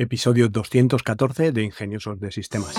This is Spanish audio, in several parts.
episodio 214 de Ingeniosos de Sistemas.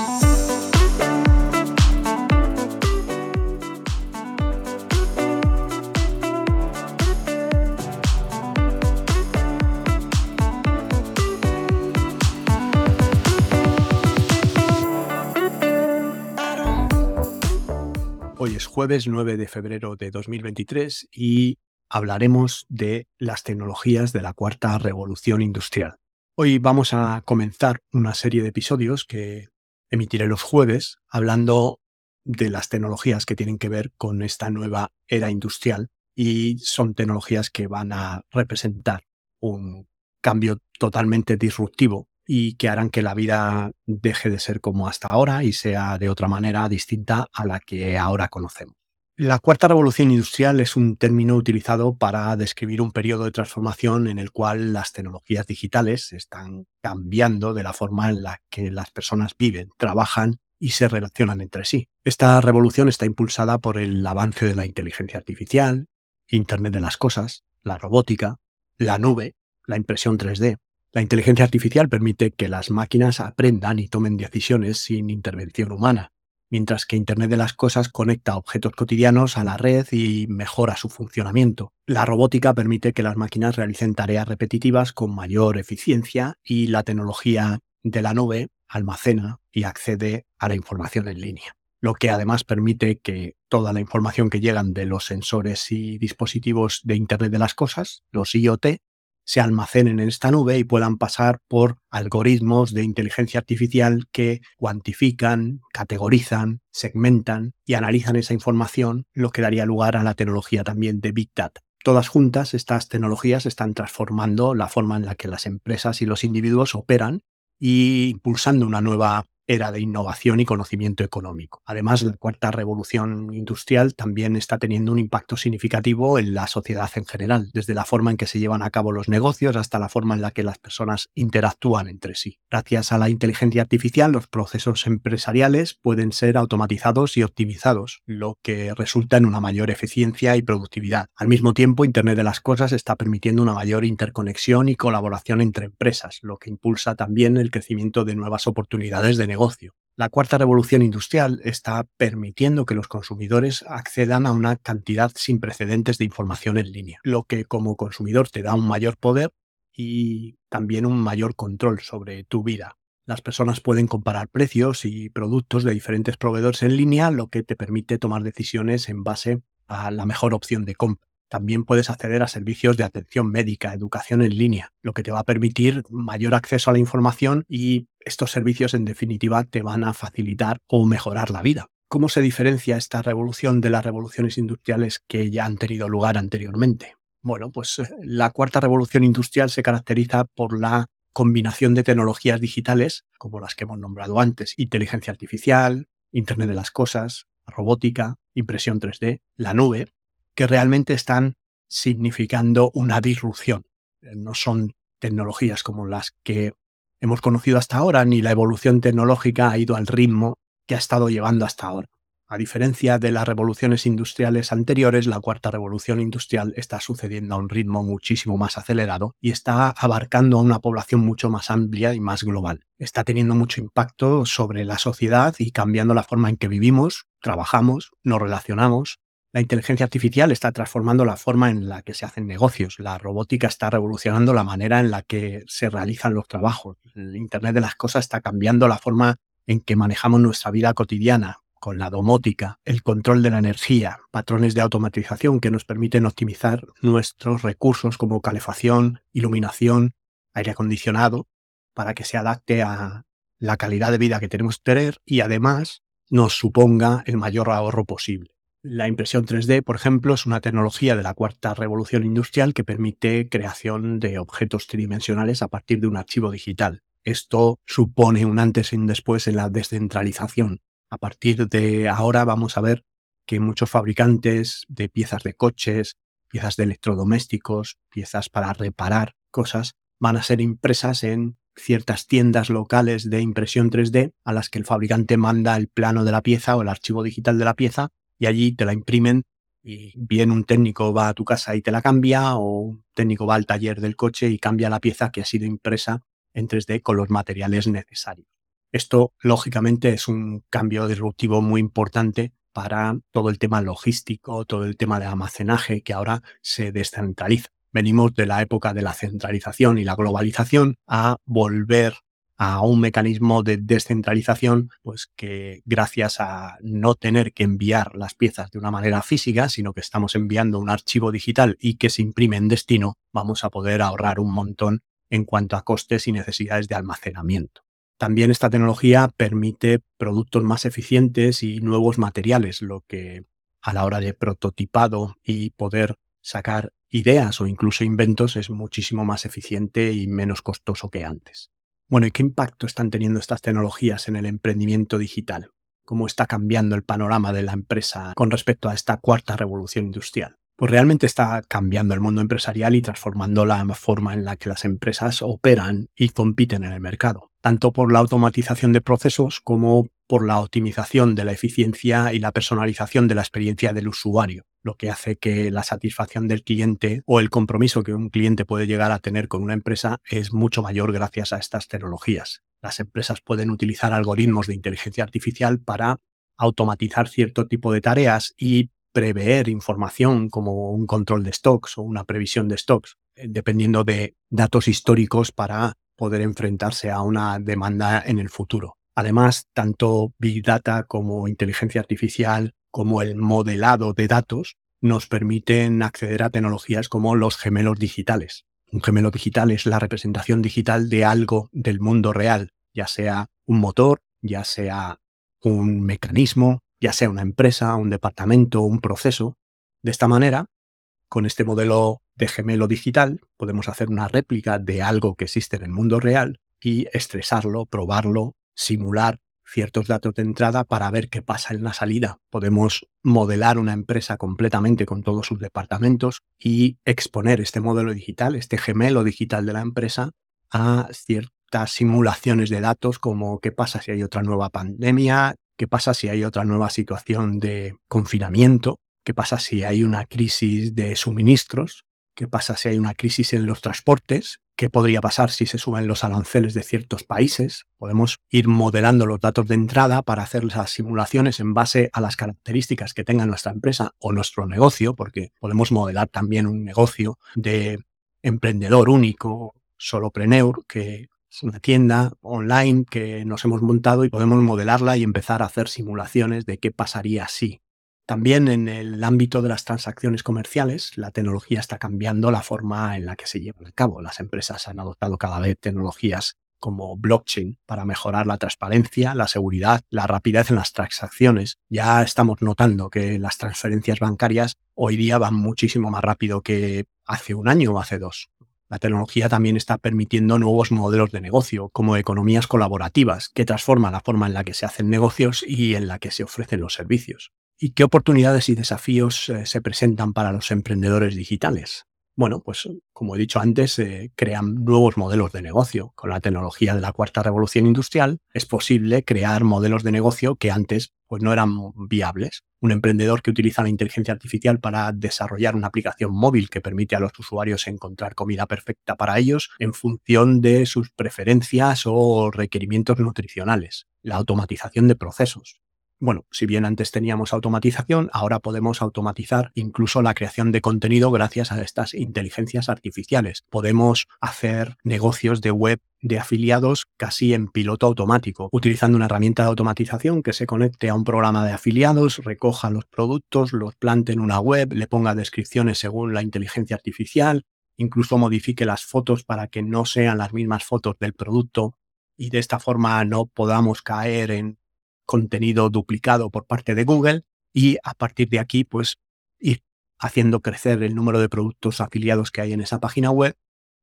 Hoy es jueves 9 de febrero de 2023 y hablaremos de las tecnologías de la cuarta revolución industrial. Hoy vamos a comenzar una serie de episodios que emitiré los jueves hablando de las tecnologías que tienen que ver con esta nueva era industrial y son tecnologías que van a representar un cambio totalmente disruptivo y que harán que la vida deje de ser como hasta ahora y sea de otra manera distinta a la que ahora conocemos. La cuarta revolución industrial es un término utilizado para describir un periodo de transformación en el cual las tecnologías digitales están cambiando de la forma en la que las personas viven, trabajan y se relacionan entre sí. Esta revolución está impulsada por el avance de la inteligencia artificial, Internet de las Cosas, la robótica, la nube, la impresión 3D. La inteligencia artificial permite que las máquinas aprendan y tomen decisiones sin intervención humana mientras que Internet de las Cosas conecta objetos cotidianos a la red y mejora su funcionamiento. La robótica permite que las máquinas realicen tareas repetitivas con mayor eficiencia y la tecnología de la nube almacena y accede a la información en línea, lo que además permite que toda la información que llegan de los sensores y dispositivos de Internet de las Cosas, los IoT, se almacenen en esta nube y puedan pasar por algoritmos de inteligencia artificial que cuantifican, categorizan, segmentan y analizan esa información, lo que daría lugar a la tecnología también de Big Data. Todas juntas, estas tecnologías están transformando la forma en la que las empresas y los individuos operan y impulsando una nueva era de innovación y conocimiento económico. Además, la cuarta revolución industrial también está teniendo un impacto significativo en la sociedad en general, desde la forma en que se llevan a cabo los negocios hasta la forma en la que las personas interactúan entre sí. Gracias a la inteligencia artificial, los procesos empresariales pueden ser automatizados y optimizados, lo que resulta en una mayor eficiencia y productividad. Al mismo tiempo, Internet de las Cosas está permitiendo una mayor interconexión y colaboración entre empresas, lo que impulsa también el crecimiento de nuevas oportunidades de negocio la cuarta revolución industrial está permitiendo que los consumidores accedan a una cantidad sin precedentes de información en línea, lo que como consumidor te da un mayor poder y también un mayor control sobre tu vida. Las personas pueden comparar precios y productos de diferentes proveedores en línea, lo que te permite tomar decisiones en base a la mejor opción de compra. También puedes acceder a servicios de atención médica, educación en línea, lo que te va a permitir mayor acceso a la información y estos servicios en definitiva te van a facilitar o mejorar la vida. ¿Cómo se diferencia esta revolución de las revoluciones industriales que ya han tenido lugar anteriormente? Bueno, pues eh, la cuarta revolución industrial se caracteriza por la combinación de tecnologías digitales, como las que hemos nombrado antes, inteligencia artificial, Internet de las Cosas, robótica, impresión 3D, la nube, que realmente están significando una disrupción. Eh, no son tecnologías como las que hemos conocido hasta ahora, ni la evolución tecnológica ha ido al ritmo que ha estado llevando hasta ahora. A diferencia de las revoluciones industriales anteriores, la cuarta revolución industrial está sucediendo a un ritmo muchísimo más acelerado y está abarcando a una población mucho más amplia y más global. Está teniendo mucho impacto sobre la sociedad y cambiando la forma en que vivimos, trabajamos, nos relacionamos, la inteligencia artificial está transformando la forma en la que se hacen negocios. La robótica está revolucionando la manera en la que se realizan los trabajos. El Internet de las Cosas está cambiando la forma en que manejamos nuestra vida cotidiana con la domótica, el control de la energía, patrones de automatización que nos permiten optimizar nuestros recursos como calefacción, iluminación, aire acondicionado, para que se adapte a la calidad de vida que tenemos que tener y además nos suponga el mayor ahorro posible. La impresión 3D, por ejemplo, es una tecnología de la cuarta revolución industrial que permite creación de objetos tridimensionales a partir de un archivo digital. Esto supone un antes y un después en la descentralización. A partir de ahora vamos a ver que muchos fabricantes de piezas de coches, piezas de electrodomésticos, piezas para reparar cosas, van a ser impresas en ciertas tiendas locales de impresión 3D a las que el fabricante manda el plano de la pieza o el archivo digital de la pieza y allí te la imprimen y bien un técnico va a tu casa y te la cambia o un técnico va al taller del coche y cambia la pieza que ha sido impresa en 3D con los materiales necesarios. Esto, lógicamente, es un cambio disruptivo muy importante para todo el tema logístico, todo el tema de almacenaje que ahora se descentraliza. Venimos de la época de la centralización y la globalización a volver a un mecanismo de descentralización, pues que gracias a no tener que enviar las piezas de una manera física, sino que estamos enviando un archivo digital y que se imprime en destino, vamos a poder ahorrar un montón en cuanto a costes y necesidades de almacenamiento. También esta tecnología permite productos más eficientes y nuevos materiales, lo que a la hora de prototipado y poder sacar ideas o incluso inventos es muchísimo más eficiente y menos costoso que antes. Bueno, ¿y qué impacto están teniendo estas tecnologías en el emprendimiento digital? ¿Cómo está cambiando el panorama de la empresa con respecto a esta cuarta revolución industrial? Pues realmente está cambiando el mundo empresarial y transformando la forma en la que las empresas operan y compiten en el mercado, tanto por la automatización de procesos como por la optimización de la eficiencia y la personalización de la experiencia del usuario lo que hace que la satisfacción del cliente o el compromiso que un cliente puede llegar a tener con una empresa es mucho mayor gracias a estas tecnologías. Las empresas pueden utilizar algoritmos de inteligencia artificial para automatizar cierto tipo de tareas y prever información como un control de stocks o una previsión de stocks, eh, dependiendo de datos históricos para poder enfrentarse a una demanda en el futuro. Además, tanto Big Data como inteligencia artificial como el modelado de datos nos permiten acceder a tecnologías como los gemelos digitales. Un gemelo digital es la representación digital de algo del mundo real, ya sea un motor, ya sea un mecanismo, ya sea una empresa, un departamento, un proceso. De esta manera, con este modelo de gemelo digital, podemos hacer una réplica de algo que existe en el mundo real y estresarlo, probarlo, simular ciertos datos de entrada para ver qué pasa en la salida. Podemos modelar una empresa completamente con todos sus departamentos y exponer este modelo digital, este gemelo digital de la empresa, a ciertas simulaciones de datos como qué pasa si hay otra nueva pandemia, qué pasa si hay otra nueva situación de confinamiento, qué pasa si hay una crisis de suministros, qué pasa si hay una crisis en los transportes, qué podría pasar si se suben los aranceles de ciertos países. Podemos ir modelando los datos de entrada para hacer las simulaciones en base a las características que tenga nuestra empresa o nuestro negocio, porque podemos modelar también un negocio de emprendedor único, solopreneur, que es una tienda online que nos hemos montado y podemos modelarla y empezar a hacer simulaciones de qué pasaría si también en el ámbito de las transacciones comerciales, la tecnología está cambiando la forma en la que se llevan a cabo. Las empresas han adoptado cada vez tecnologías como blockchain para mejorar la transparencia, la seguridad, la rapidez en las transacciones. Ya estamos notando que las transferencias bancarias hoy día van muchísimo más rápido que hace un año o hace dos. La tecnología también está permitiendo nuevos modelos de negocio, como economías colaborativas, que transforman la forma en la que se hacen negocios y en la que se ofrecen los servicios. ¿Y qué oportunidades y desafíos eh, se presentan para los emprendedores digitales? Bueno, pues como he dicho antes, se crean nuevos modelos de negocio. Con la tecnología de la cuarta revolución industrial es posible crear modelos de negocio que antes pues, no eran viables. Un emprendedor que utiliza la inteligencia artificial para desarrollar una aplicación móvil que permite a los usuarios encontrar comida perfecta para ellos en función de sus preferencias o requerimientos nutricionales. La automatización de procesos bueno, si bien antes teníamos automatización, ahora podemos automatizar incluso la creación de contenido gracias a estas inteligencias artificiales. Podemos hacer negocios de web de afiliados casi en piloto automático, utilizando una herramienta de automatización que se conecte a un programa de afiliados, recoja los productos, los plante en una web, le ponga descripciones según la inteligencia artificial, incluso modifique las fotos para que no sean las mismas fotos del producto y de esta forma no podamos caer en contenido duplicado por parte de Google y a partir de aquí, pues ir haciendo crecer el número de productos afiliados que hay en esa página web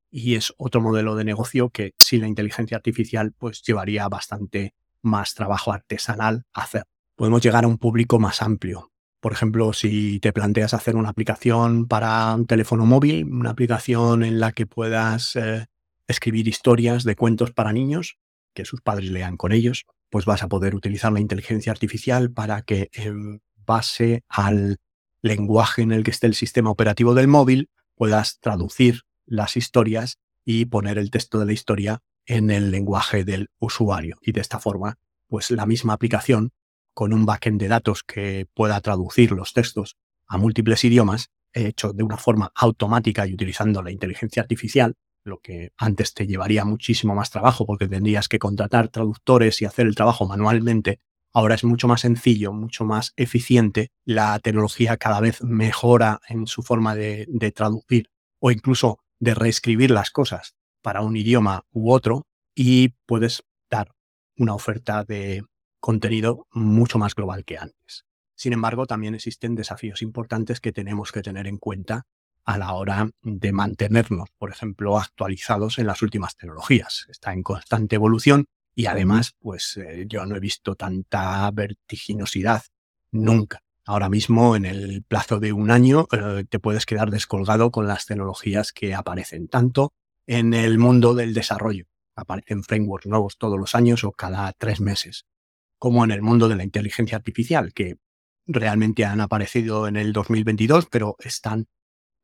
y es otro modelo de negocio que sin la inteligencia artificial pues llevaría bastante más trabajo artesanal hacer. Podemos llegar a un público más amplio. Por ejemplo, si te planteas hacer una aplicación para un teléfono móvil, una aplicación en la que puedas eh, escribir historias de cuentos para niños, que sus padres lean con ellos, pues vas a poder utilizar la inteligencia artificial para que en base al lenguaje en el que esté el sistema operativo del móvil puedas traducir las historias y poner el texto de la historia en el lenguaje del usuario. Y de esta forma, pues la misma aplicación con un backend de datos que pueda traducir los textos a múltiples idiomas, hecho de una forma automática y utilizando la inteligencia artificial, lo que antes te llevaría muchísimo más trabajo porque tendrías que contratar traductores y hacer el trabajo manualmente, ahora es mucho más sencillo, mucho más eficiente. La tecnología cada vez mejora en su forma de, de traducir o incluso de reescribir las cosas para un idioma u otro y puedes dar una oferta de contenido mucho más global que antes. Sin embargo, también existen desafíos importantes que tenemos que tener en cuenta a la hora de mantenernos, por ejemplo, actualizados en las últimas tecnologías. Está en constante evolución y además, pues eh, yo no he visto tanta vertiginosidad nunca. Ahora mismo, en el plazo de un año, eh, te puedes quedar descolgado con las tecnologías que aparecen, tanto en el mundo del desarrollo. Aparecen frameworks nuevos todos los años o cada tres meses, como en el mundo de la inteligencia artificial, que realmente han aparecido en el 2022, pero están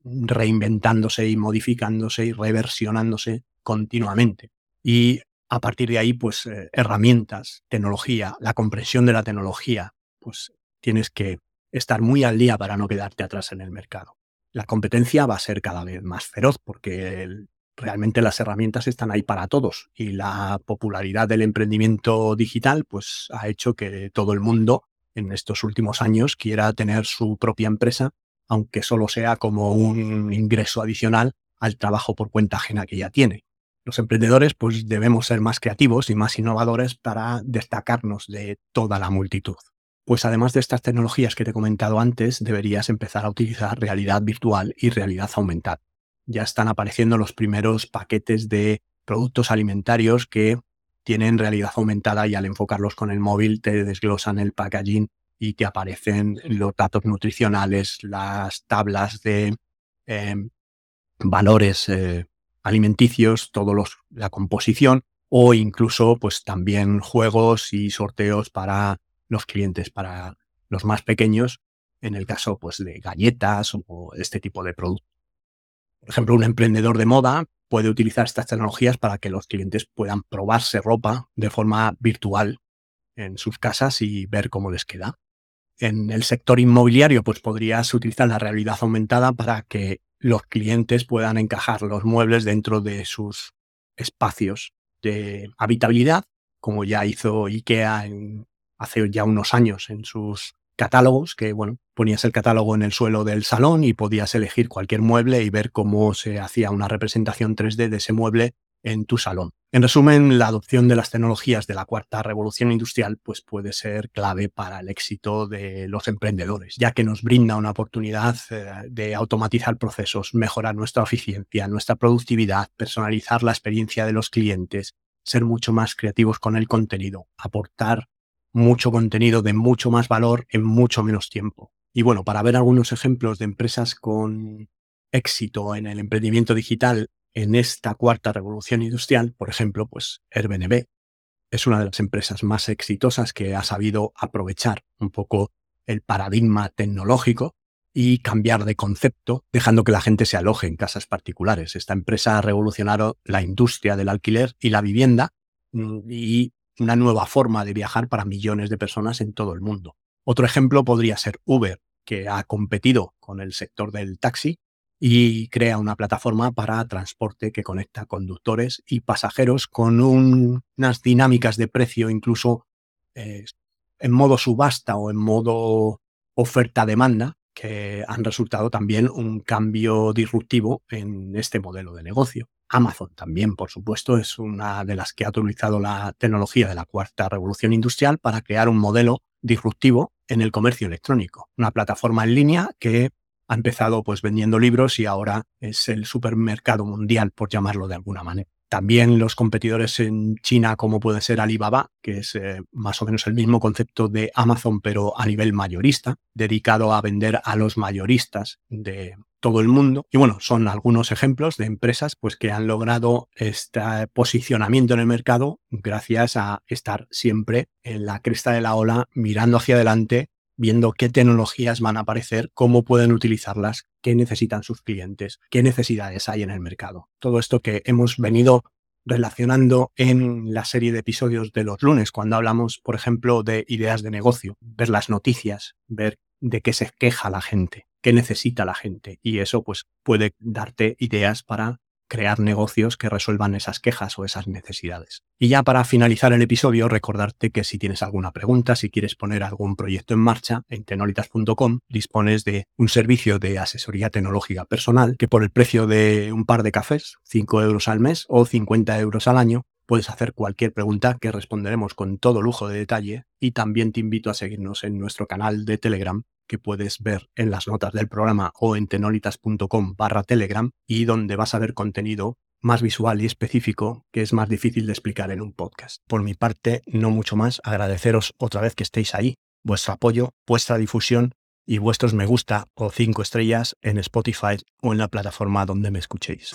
reinventándose y modificándose y reversionándose continuamente. Y a partir de ahí, pues eh, herramientas, tecnología, la comprensión de la tecnología, pues tienes que estar muy al día para no quedarte atrás en el mercado. La competencia va a ser cada vez más feroz porque realmente las herramientas están ahí para todos y la popularidad del emprendimiento digital pues ha hecho que todo el mundo en estos últimos años quiera tener su propia empresa, aunque solo sea como un ingreso adicional al trabajo por cuenta ajena que ya tiene. Los emprendedores pues debemos ser más creativos y más innovadores para destacarnos de toda la multitud. Pues además de estas tecnologías que te he comentado antes, deberías empezar a utilizar realidad virtual y realidad aumentada. Ya están apareciendo los primeros paquetes de productos alimentarios que tienen realidad aumentada y al enfocarlos con el móvil te desglosan el packaging y te aparecen los datos nutricionales, las tablas de em, valores eh, alimenticios, los, la composición o incluso pues también juegos y sorteos para los clientes, para los más pequeños, en el caso pues de galletas o este tipo de productos. Por ejemplo, un emprendedor de moda puede utilizar estas tecnologías para que los clientes puedan probarse ropa de forma virtual en sus casas y ver cómo les queda. En el sector inmobiliario, pues podrías utilizar la realidad aumentada para que los clientes puedan encajar los muebles dentro de sus espacios de habitabilidad, como ya hizo IKEA hace ya unos años en sus catálogos, que bueno, ponías el catálogo en el suelo del salón y podías elegir cualquier mueble y ver cómo se hacía una representación 3D de ese mueble en tu salón. En resumen, la adopción de las tecnologías de la cuarta revolución industrial pues puede ser clave para el éxito de los emprendedores, ya que nos brinda una oportunidad eh, de automatizar procesos, mejorar nuestra eficiencia, nuestra productividad, personalizar la experiencia de los clientes, ser mucho más creativos con el contenido, aportar mucho contenido de mucho más valor en mucho menos tiempo. Y bueno, para ver algunos ejemplos de empresas con éxito en el emprendimiento digital en esta cuarta revolución industrial, por ejemplo, pues Airbnb es una de las empresas más exitosas que ha sabido aprovechar un poco el paradigma tecnológico y cambiar de concepto, dejando que la gente se aloje en casas particulares. Esta empresa ha revolucionado la industria del alquiler y la vivienda mm, y una nueva forma de viajar para millones de personas en todo el mundo. Otro ejemplo podría ser Uber, que ha competido con el sector del taxi y crea una plataforma para transporte que conecta conductores y pasajeros con unas dinámicas de precio incluso eh, en modo subasta o en modo oferta-demanda que han resultado también un cambio disruptivo en este modelo de negocio. Amazon también, por supuesto, es una de las que ha utilizado la tecnología de la cuarta revolución industrial para crear un modelo disruptivo en el comercio electrónico. Una plataforma en línea que ha empezado pues vendiendo libros y ahora es el supermercado mundial, por llamarlo de alguna manera. También los competidores en China, como puede ser Alibaba, que es eh, más o menos el mismo concepto de Amazon, pero a nivel mayorista, dedicado a vender a los mayoristas de todo el mundo. Y bueno, son algunos ejemplos de empresas pues, que han logrado este posicionamiento en el mercado gracias a estar siempre en la cresta de la ola, mirando hacia adelante viendo qué tecnologías van a aparecer, cómo pueden utilizarlas, qué necesitan sus clientes, qué necesidades hay en el mercado. Todo esto que hemos venido relacionando en la serie de episodios de los lunes, cuando hablamos, por ejemplo, de ideas de negocio, ver las noticias, ver de qué se queja la gente, qué necesita la gente. Y eso pues puede darte ideas para crear negocios que resuelvan esas quejas o esas necesidades. Y ya para finalizar el episodio, recordarte que si tienes alguna pregunta, si quieres poner algún proyecto en marcha, en tenolitas.com dispones de un servicio de asesoría tecnológica personal que por el precio de un par de cafés, 5 euros al mes o 50 euros al año, puedes hacer cualquier pregunta que responderemos con todo lujo de detalle y también te invito a seguirnos en nuestro canal de Telegram que puedes ver en las notas del programa o en tenolitas.com barra telegram y donde vas a ver contenido más visual y específico que es más difícil de explicar en un podcast. Por mi parte, no mucho más, agradeceros otra vez que estéis ahí, vuestro apoyo, vuestra difusión y vuestros me gusta o cinco estrellas en Spotify o en la plataforma donde me escuchéis.